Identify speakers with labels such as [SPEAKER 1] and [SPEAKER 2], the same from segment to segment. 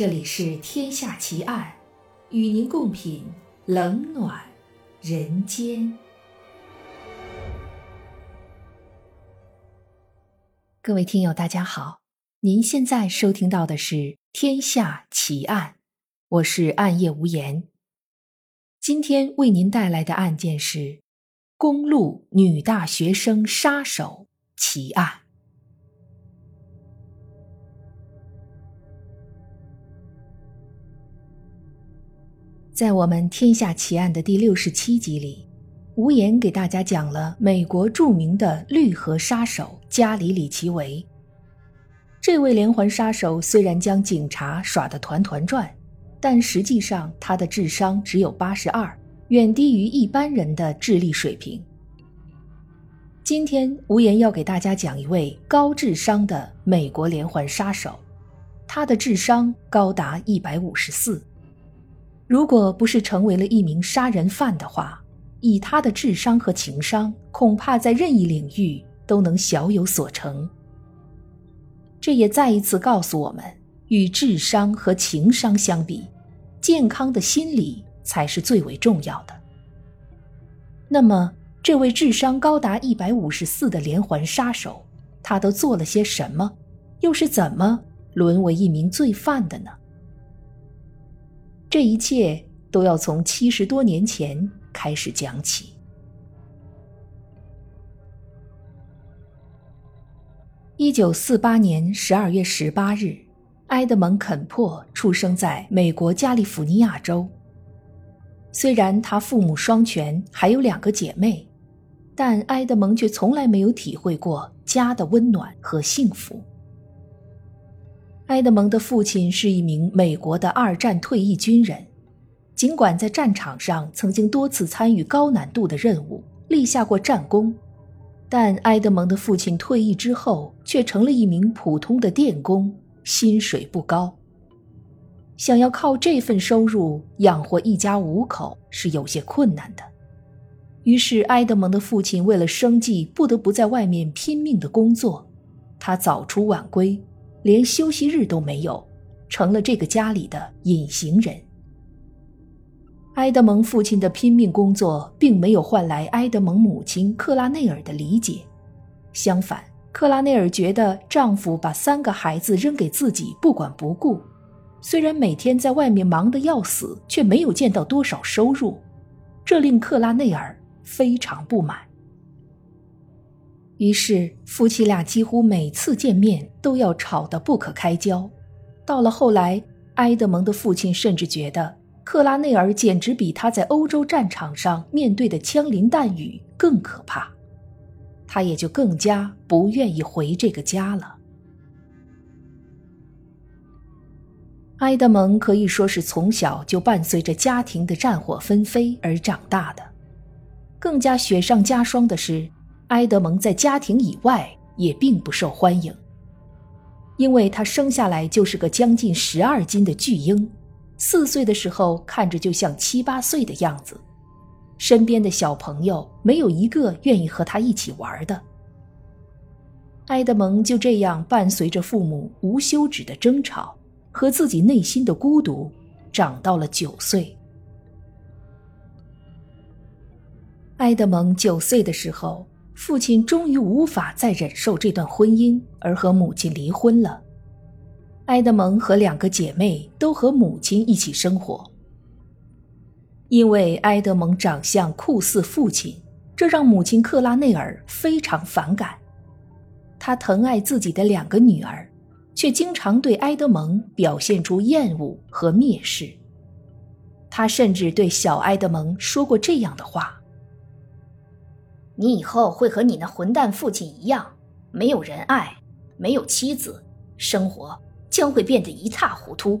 [SPEAKER 1] 这里是《天下奇案》，与您共品冷暖人间。各位听友，大家好，您现在收听到的是《天下奇案》，我是暗夜无言。今天为您带来的案件是公路女大学生杀手奇案。在我们《天下奇案》的第六十七集里，无言给大家讲了美国著名的绿河杀手加里·里奇维。这位连环杀手虽然将警察耍得团团转，但实际上他的智商只有八十二，远低于一般人的智力水平。今天，无言要给大家讲一位高智商的美国连环杀手，他的智商高达一百五十四。如果不是成为了一名杀人犯的话，以他的智商和情商，恐怕在任意领域都能小有所成。这也再一次告诉我们，与智商和情商相比，健康的心理才是最为重要的。那么，这位智商高达一百五十四的连环杀手，他都做了些什么？又是怎么沦为一名罪犯的呢？这一切都要从七十多年前开始讲起。一九四八年十二月十八日，埃德蒙·肯珀出生在美国加利福尼亚州。虽然他父母双全，还有两个姐妹，但埃德蒙却从来没有体会过家的温暖和幸福。埃德蒙的父亲是一名美国的二战退役军人，尽管在战场上曾经多次参与高难度的任务，立下过战功，但埃德蒙的父亲退役之后却成了一名普通的电工，薪水不高。想要靠这份收入养活一家五口是有些困难的，于是埃德蒙的父亲为了生计，不得不在外面拼命的工作，他早出晚归。连休息日都没有，成了这个家里的隐形人。埃德蒙父亲的拼命工作并没有换来埃德蒙母亲克拉内尔的理解，相反，克拉内尔觉得丈夫把三个孩子扔给自己不管不顾，虽然每天在外面忙得要死，却没有见到多少收入，这令克拉内尔非常不满。于是，夫妻俩几乎每次见面都要吵得不可开交。到了后来，埃德蒙的父亲甚至觉得克拉内尔简直比他在欧洲战场上面对的枪林弹雨更可怕，他也就更加不愿意回这个家了。埃德蒙可以说是从小就伴随着家庭的战火纷飞而长大的，更加雪上加霜的是。埃德蒙在家庭以外也并不受欢迎，因为他生下来就是个将近十二斤的巨婴，四岁的时候看着就像七八岁的样子，身边的小朋友没有一个愿意和他一起玩的。埃德蒙就这样伴随着父母无休止的争吵和自己内心的孤独，长到了九岁。埃德蒙九岁的时候。父亲终于无法再忍受这段婚姻，而和母亲离婚了。埃德蒙和两个姐妹都和母亲一起生活。因为埃德蒙长相酷似父亲，这让母亲克拉内尔非常反感。她疼爱自己的两个女儿，却经常对埃德蒙表现出厌恶和蔑视。她甚至对小埃德蒙说过这样的话。
[SPEAKER 2] 你以后会和你那混蛋父亲一样，没有人爱，没有妻子，生活将会变得一塌糊涂。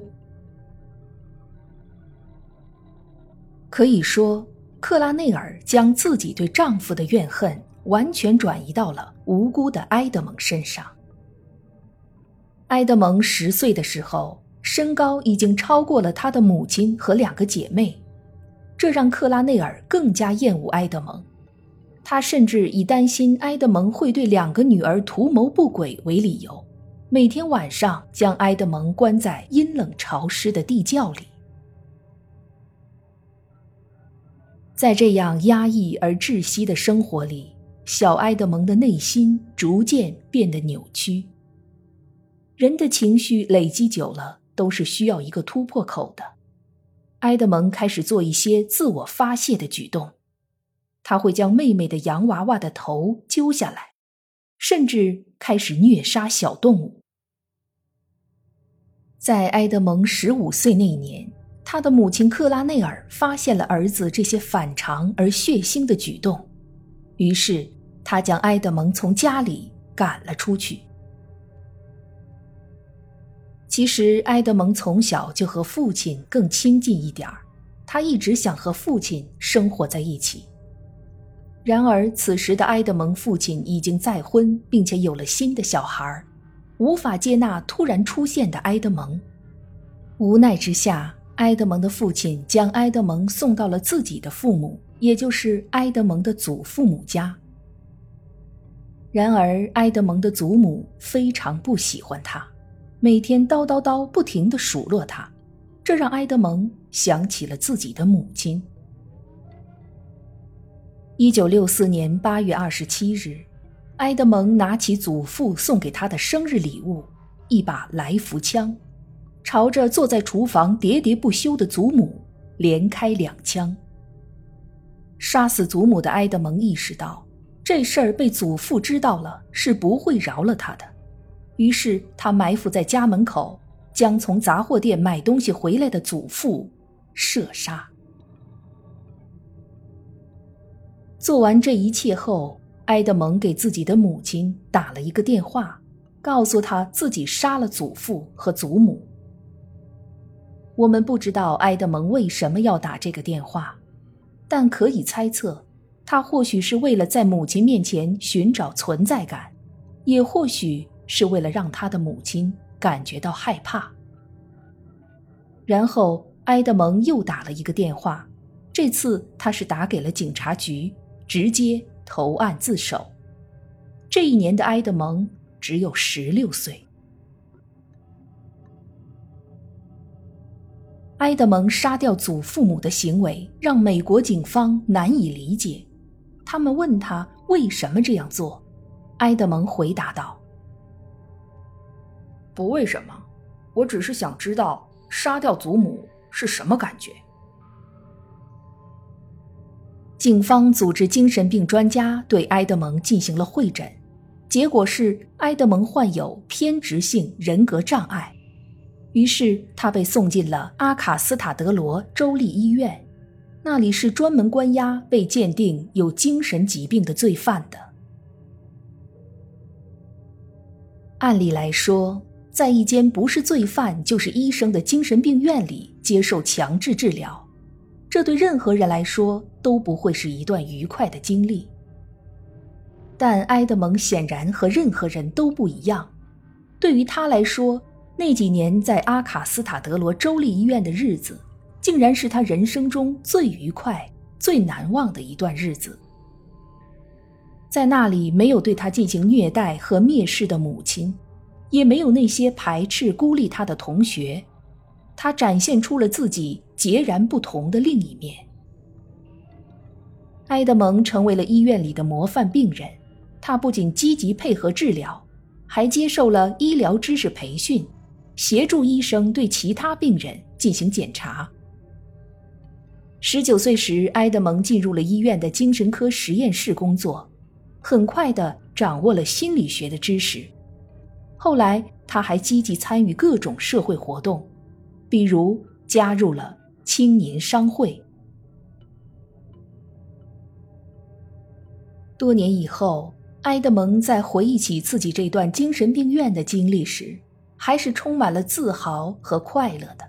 [SPEAKER 1] 可以说，克拉内尔将自己对丈夫的怨恨完全转移到了无辜的埃德蒙身上。埃德蒙十岁的时候，身高已经超过了他的母亲和两个姐妹，这让克拉内尔更加厌恶埃德蒙。他甚至以担心埃德蒙会对两个女儿图谋不轨为理由，每天晚上将埃德蒙关在阴冷潮湿的地窖里。在这样压抑而窒息的生活里，小埃德蒙的内心逐渐变得扭曲。人的情绪累积久了，都是需要一个突破口的。埃德蒙开始做一些自我发泄的举动，他会将妹妹的洋娃娃的头揪下来，甚至开始虐杀小动物。在埃德蒙十五岁那年。他的母亲克拉内尔发现了儿子这些反常而血腥的举动，于是他将埃德蒙从家里赶了出去。其实，埃德蒙从小就和父亲更亲近一点儿，他一直想和父亲生活在一起。然而，此时的埃德蒙父亲已经再婚，并且有了新的小孩，无法接纳突然出现的埃德蒙。无奈之下。埃德蒙的父亲将埃德蒙送到了自己的父母，也就是埃德蒙的祖父母家。然而，埃德蒙的祖母非常不喜欢他，每天叨叨叨不停地数落他，这让埃德蒙想起了自己的母亲。一九六四年八月二十七日，埃德蒙拿起祖父送给他的生日礼物——一把来福枪。朝着坐在厨房喋喋不休的祖母连开两枪。杀死祖母的埃德蒙意识到，这事儿被祖父知道了是不会饶了他的，于是他埋伏在家门口，将从杂货店买东西回来的祖父射杀。做完这一切后，埃德蒙给自己的母亲打了一个电话，告诉他自己杀了祖父和祖母。我们不知道埃德蒙为什么要打这个电话，但可以猜测，他或许是为了在母亲面前寻找存在感，也或许是为了让他的母亲感觉到害怕。然后，埃德蒙又打了一个电话，这次他是打给了警察局，直接投案自首。这一年的埃德蒙只有十六岁。埃德蒙杀掉祖父母的行为让美国警方难以理解，他们问他为什么这样做，埃德蒙回答道：“
[SPEAKER 3] 不为什么，我只是想知道杀掉祖母是什么感觉。”
[SPEAKER 1] 警方组织精神病专家对埃德蒙进行了会诊，结果是埃德蒙患有偏执性人格障碍。于是他被送进了阿卡斯塔德罗州立医院，那里是专门关押被鉴定有精神疾病的罪犯的。按理来说，在一间不是罪犯就是医生的精神病院里接受强制治疗，这对任何人来说都不会是一段愉快的经历。但埃德蒙显然和任何人都不一样，对于他来说。那几年在阿卡斯塔德罗州立医院的日子，竟然是他人生中最愉快、最难忘的一段日子。在那里，没有对他进行虐待和蔑视的母亲，也没有那些排斥、孤立他的同学，他展现出了自己截然不同的另一面。埃德蒙成为了医院里的模范病人，他不仅积极配合治疗，还接受了医疗知识培训。协助医生对其他病人进行检查。十九岁时，埃德蒙进入了医院的精神科实验室工作，很快的掌握了心理学的知识。后来，他还积极参与各种社会活动，比如加入了青年商会。多年以后，埃德蒙在回忆起自己这段精神病院的经历时，还是充满了自豪和快乐的。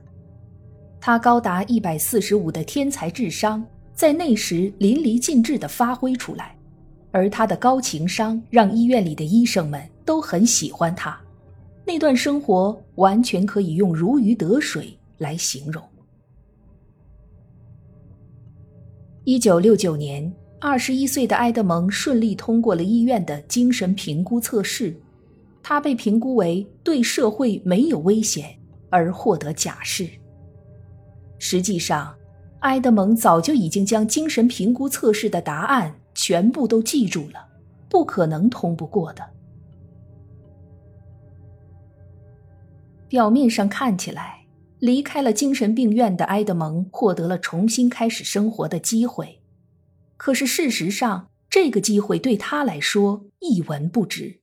[SPEAKER 1] 他高达一百四十五的天才智商在那时淋漓尽致地发挥出来，而他的高情商让医院里的医生们都很喜欢他。那段生活完全可以用如鱼得水来形容。一九六九年，二十一岁的埃德蒙顺利通过了医院的精神评估测试。他被评估为对社会没有危险而获得假释。实际上，埃德蒙早就已经将精神评估测试的答案全部都记住了，不可能通不过的。表面上看起来，离开了精神病院的埃德蒙获得了重新开始生活的机会，可是事实上，这个机会对他来说一文不值。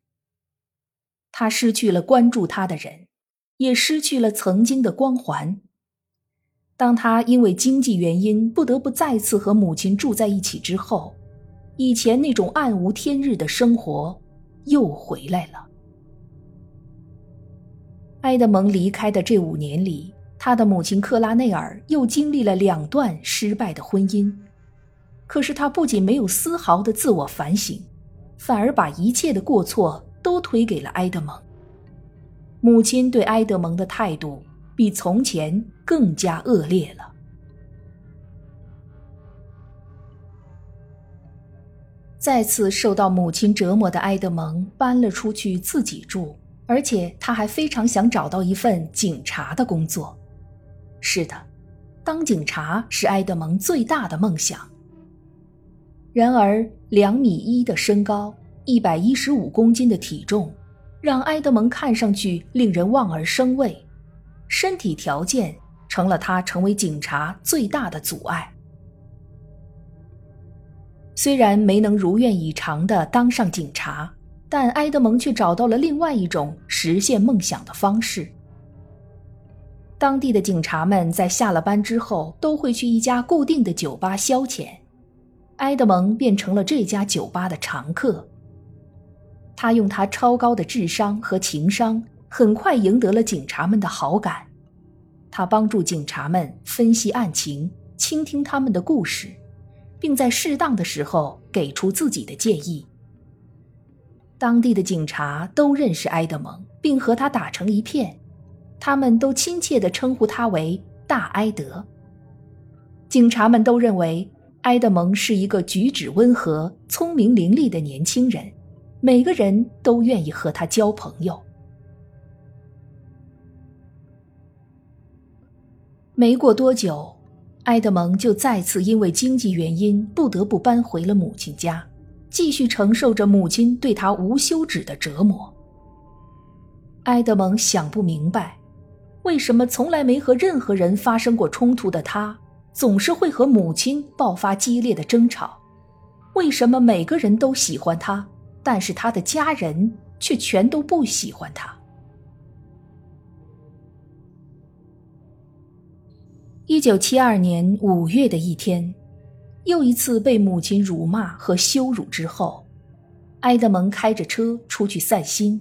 [SPEAKER 1] 他失去了关注他的人，也失去了曾经的光环。当他因为经济原因不得不再次和母亲住在一起之后，以前那种暗无天日的生活又回来了。埃德蒙离开的这五年里，他的母亲克拉内尔又经历了两段失败的婚姻。可是他不仅没有丝毫的自我反省，反而把一切的过错都推给了埃德蒙。母亲对埃德蒙的态度比从前更加恶劣了。再次受到母亲折磨的埃德蒙搬了出去自己住。而且他还非常想找到一份警察的工作。是的，当警察是埃德蒙最大的梦想。然而，两米一的身高，一百一十五公斤的体重，让埃德蒙看上去令人望而生畏。身体条件成了他成为警察最大的阻碍。虽然没能如愿以偿的当上警察。但埃德蒙却找到了另外一种实现梦想的方式。当地的警察们在下了班之后都会去一家固定的酒吧消遣，埃德蒙变成了这家酒吧的常客。他用他超高的智商和情商，很快赢得了警察们的好感。他帮助警察们分析案情，倾听他们的故事，并在适当的时候给出自己的建议。当地的警察都认识埃德蒙，并和他打成一片，他们都亲切地称呼他为“大埃德”。警察们都认为埃德蒙是一个举止温和、聪明伶俐的年轻人，每个人都愿意和他交朋友。没过多久，埃德蒙就再次因为经济原因不得不搬回了母亲家。继续承受着母亲对他无休止的折磨。埃德蒙想不明白，为什么从来没和任何人发生过冲突的他，总是会和母亲爆发激烈的争吵？为什么每个人都喜欢他，但是他的家人却全都不喜欢他？一九七二年五月的一天。又一次被母亲辱骂和羞辱之后，埃德蒙开着车出去散心，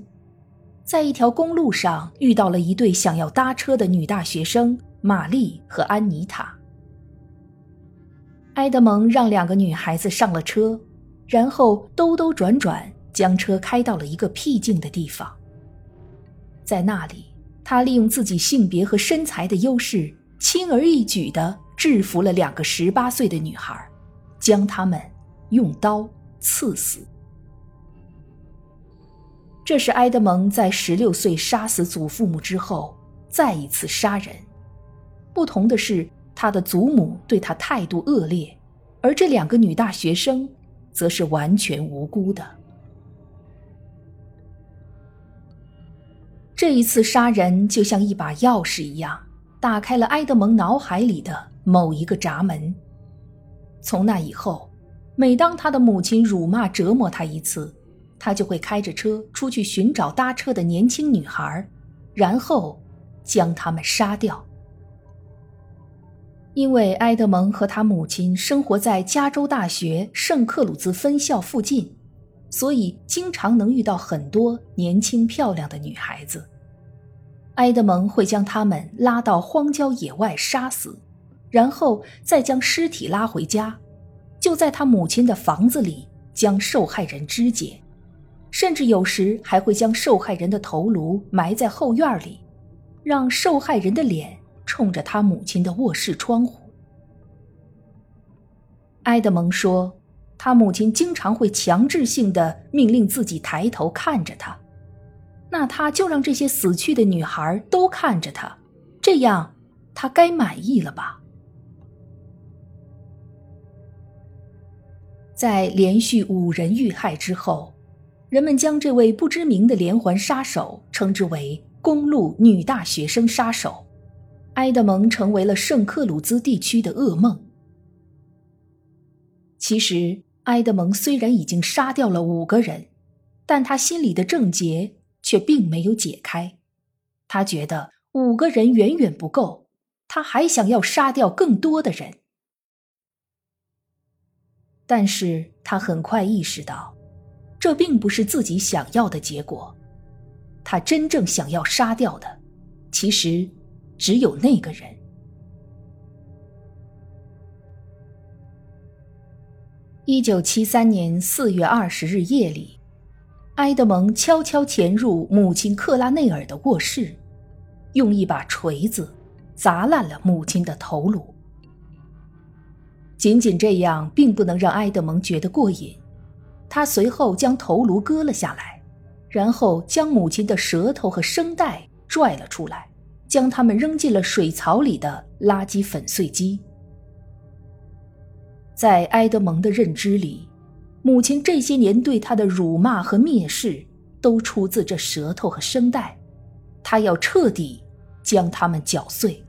[SPEAKER 1] 在一条公路上遇到了一对想要搭车的女大学生玛丽和安妮塔。埃德蒙让两个女孩子上了车，然后兜兜转转将车开到了一个僻静的地方。在那里，他利用自己性别和身材的优势，轻而易举地制服了两个十八岁的女孩。将她们用刀刺死。这是埃德蒙在十六岁杀死祖父母之后再一次杀人。不同的是，他的祖母对他态度恶劣，而这两个女大学生则是完全无辜的。这一次杀人就像一把钥匙一样，打开了埃德蒙脑海里的某一个闸门。从那以后，每当他的母亲辱骂折磨他一次，他就会开着车出去寻找搭车的年轻女孩，然后将她们杀掉。因为埃德蒙和他母亲生活在加州大学圣克鲁兹分校附近，所以经常能遇到很多年轻漂亮的女孩子。埃德蒙会将她们拉到荒郊野外杀死。然后再将尸体拉回家，就在他母亲的房子里将受害人肢解，甚至有时还会将受害人的头颅埋在后院里，让受害人的脸冲着他母亲的卧室窗户。埃德蒙说，他母亲经常会强制性的命令自己抬头看着他，那他就让这些死去的女孩都看着他，这样他该满意了吧？在连续五人遇害之后，人们将这位不知名的连环杀手称之为“公路女大学生杀手”。埃德蒙成为了圣克鲁兹地区的噩梦。其实，埃德蒙虽然已经杀掉了五个人，但他心里的症结却并没有解开。他觉得五个人远远不够，他还想要杀掉更多的人。但是他很快意识到，这并不是自己想要的结果。他真正想要杀掉的，其实只有那个人。一九七三年四月二十日夜里，埃德蒙悄悄潜入母亲克拉内尔的卧室，用一把锤子砸烂了母亲的头颅。仅仅这样并不能让埃德蒙觉得过瘾，他随后将头颅割了下来，然后将母亲的舌头和声带拽了出来，将它们扔进了水槽里的垃圾粉碎机。在埃德蒙的认知里，母亲这些年对他的辱骂和蔑视都出自这舌头和声带，他要彻底将它们搅碎。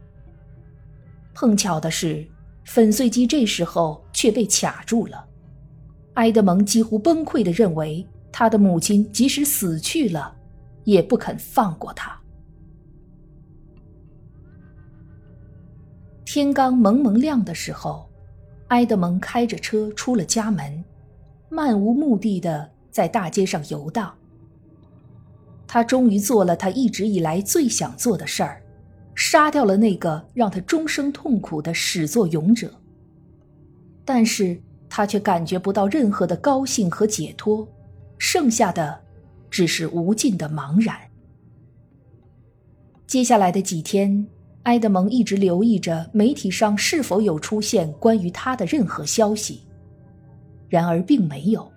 [SPEAKER 1] 碰巧的是。粉碎机这时候却被卡住了，埃德蒙几乎崩溃的认为，他的母亲即使死去了，也不肯放过他。天刚蒙蒙亮的时候，埃德蒙开着车出了家门，漫无目的的在大街上游荡。他终于做了他一直以来最想做的事儿。杀掉了那个让他终生痛苦的始作俑者，但是他却感觉不到任何的高兴和解脱，剩下的只是无尽的茫然。接下来的几天，埃德蒙一直留意着媒体上是否有出现关于他的任何消息，然而并没有，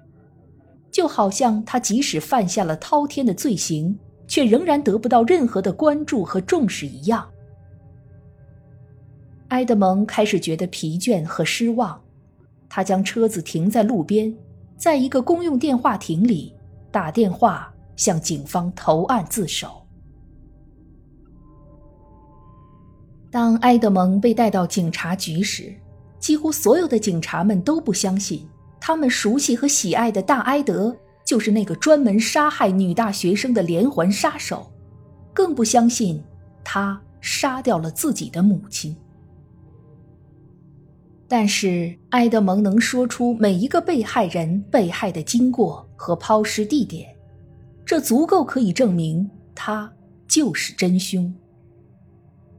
[SPEAKER 1] 就好像他即使犯下了滔天的罪行。却仍然得不到任何的关注和重视一样，埃德蒙开始觉得疲倦和失望。他将车子停在路边，在一个公用电话亭里打电话向警方投案自首。当埃德蒙被带到警察局时，几乎所有的警察们都不相信，他们熟悉和喜爱的大埃德。就是那个专门杀害女大学生的连环杀手，更不相信他杀掉了自己的母亲。但是埃德蒙能说出每一个被害人被害的经过和抛尸地点，这足够可以证明他就是真凶。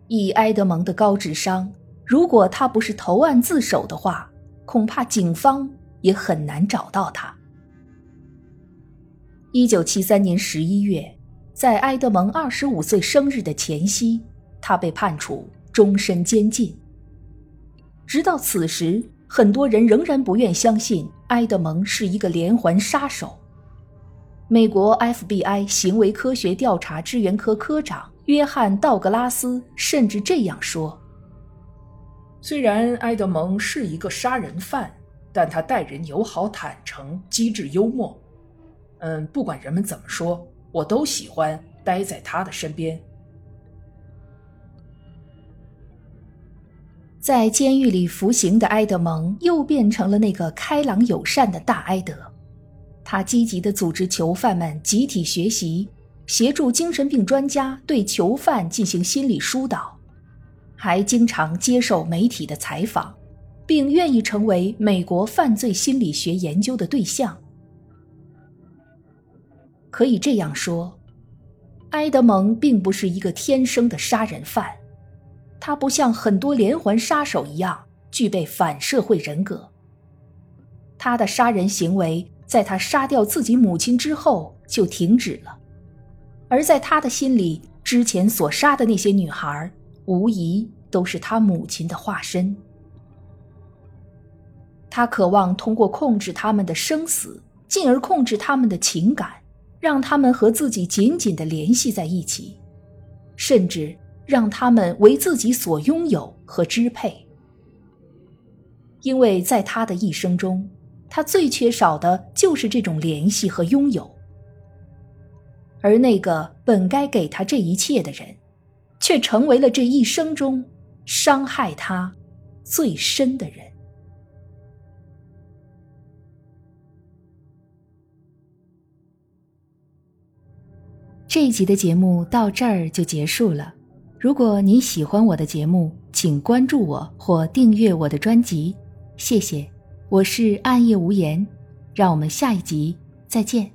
[SPEAKER 1] 以埃德蒙的高智商，如果他不是投案自首的话，恐怕警方也很难找到他。一九七三年十一月，在埃德蒙二十五岁生日的前夕，他被判处终身监禁。直到此时，很多人仍然不愿相信埃德蒙是一个连环杀手。美国 FBI 行为科学调查支援科科长约翰·道格拉斯甚至这样说：“
[SPEAKER 3] 虽然埃德蒙是一个杀人犯，但他待人友好、坦诚、机智、幽默。”嗯，不管人们怎么说，我都喜欢待在他的身边。
[SPEAKER 1] 在监狱里服刑的埃德蒙又变成了那个开朗友善的大埃德，他积极的组织囚犯们集体学习，协助精神病专家对囚犯进行心理疏导，还经常接受媒体的采访，并愿意成为美国犯罪心理学研究的对象。可以这样说，埃德蒙并不是一个天生的杀人犯，他不像很多连环杀手一样具备反社会人格。他的杀人行为在他杀掉自己母亲之后就停止了，而在他的心里，之前所杀的那些女孩，无疑都是他母亲的化身。他渴望通过控制他们的生死，进而控制他们的情感。让他们和自己紧紧的联系在一起，甚至让他们为自己所拥有和支配。因为在他的一生中，他最缺少的就是这种联系和拥有，而那个本该给他这一切的人，却成为了这一生中伤害他最深的人。这一集的节目到这儿就结束了。如果你喜欢我的节目，请关注我或订阅我的专辑，谢谢。我是暗夜无言，让我们下一集再见。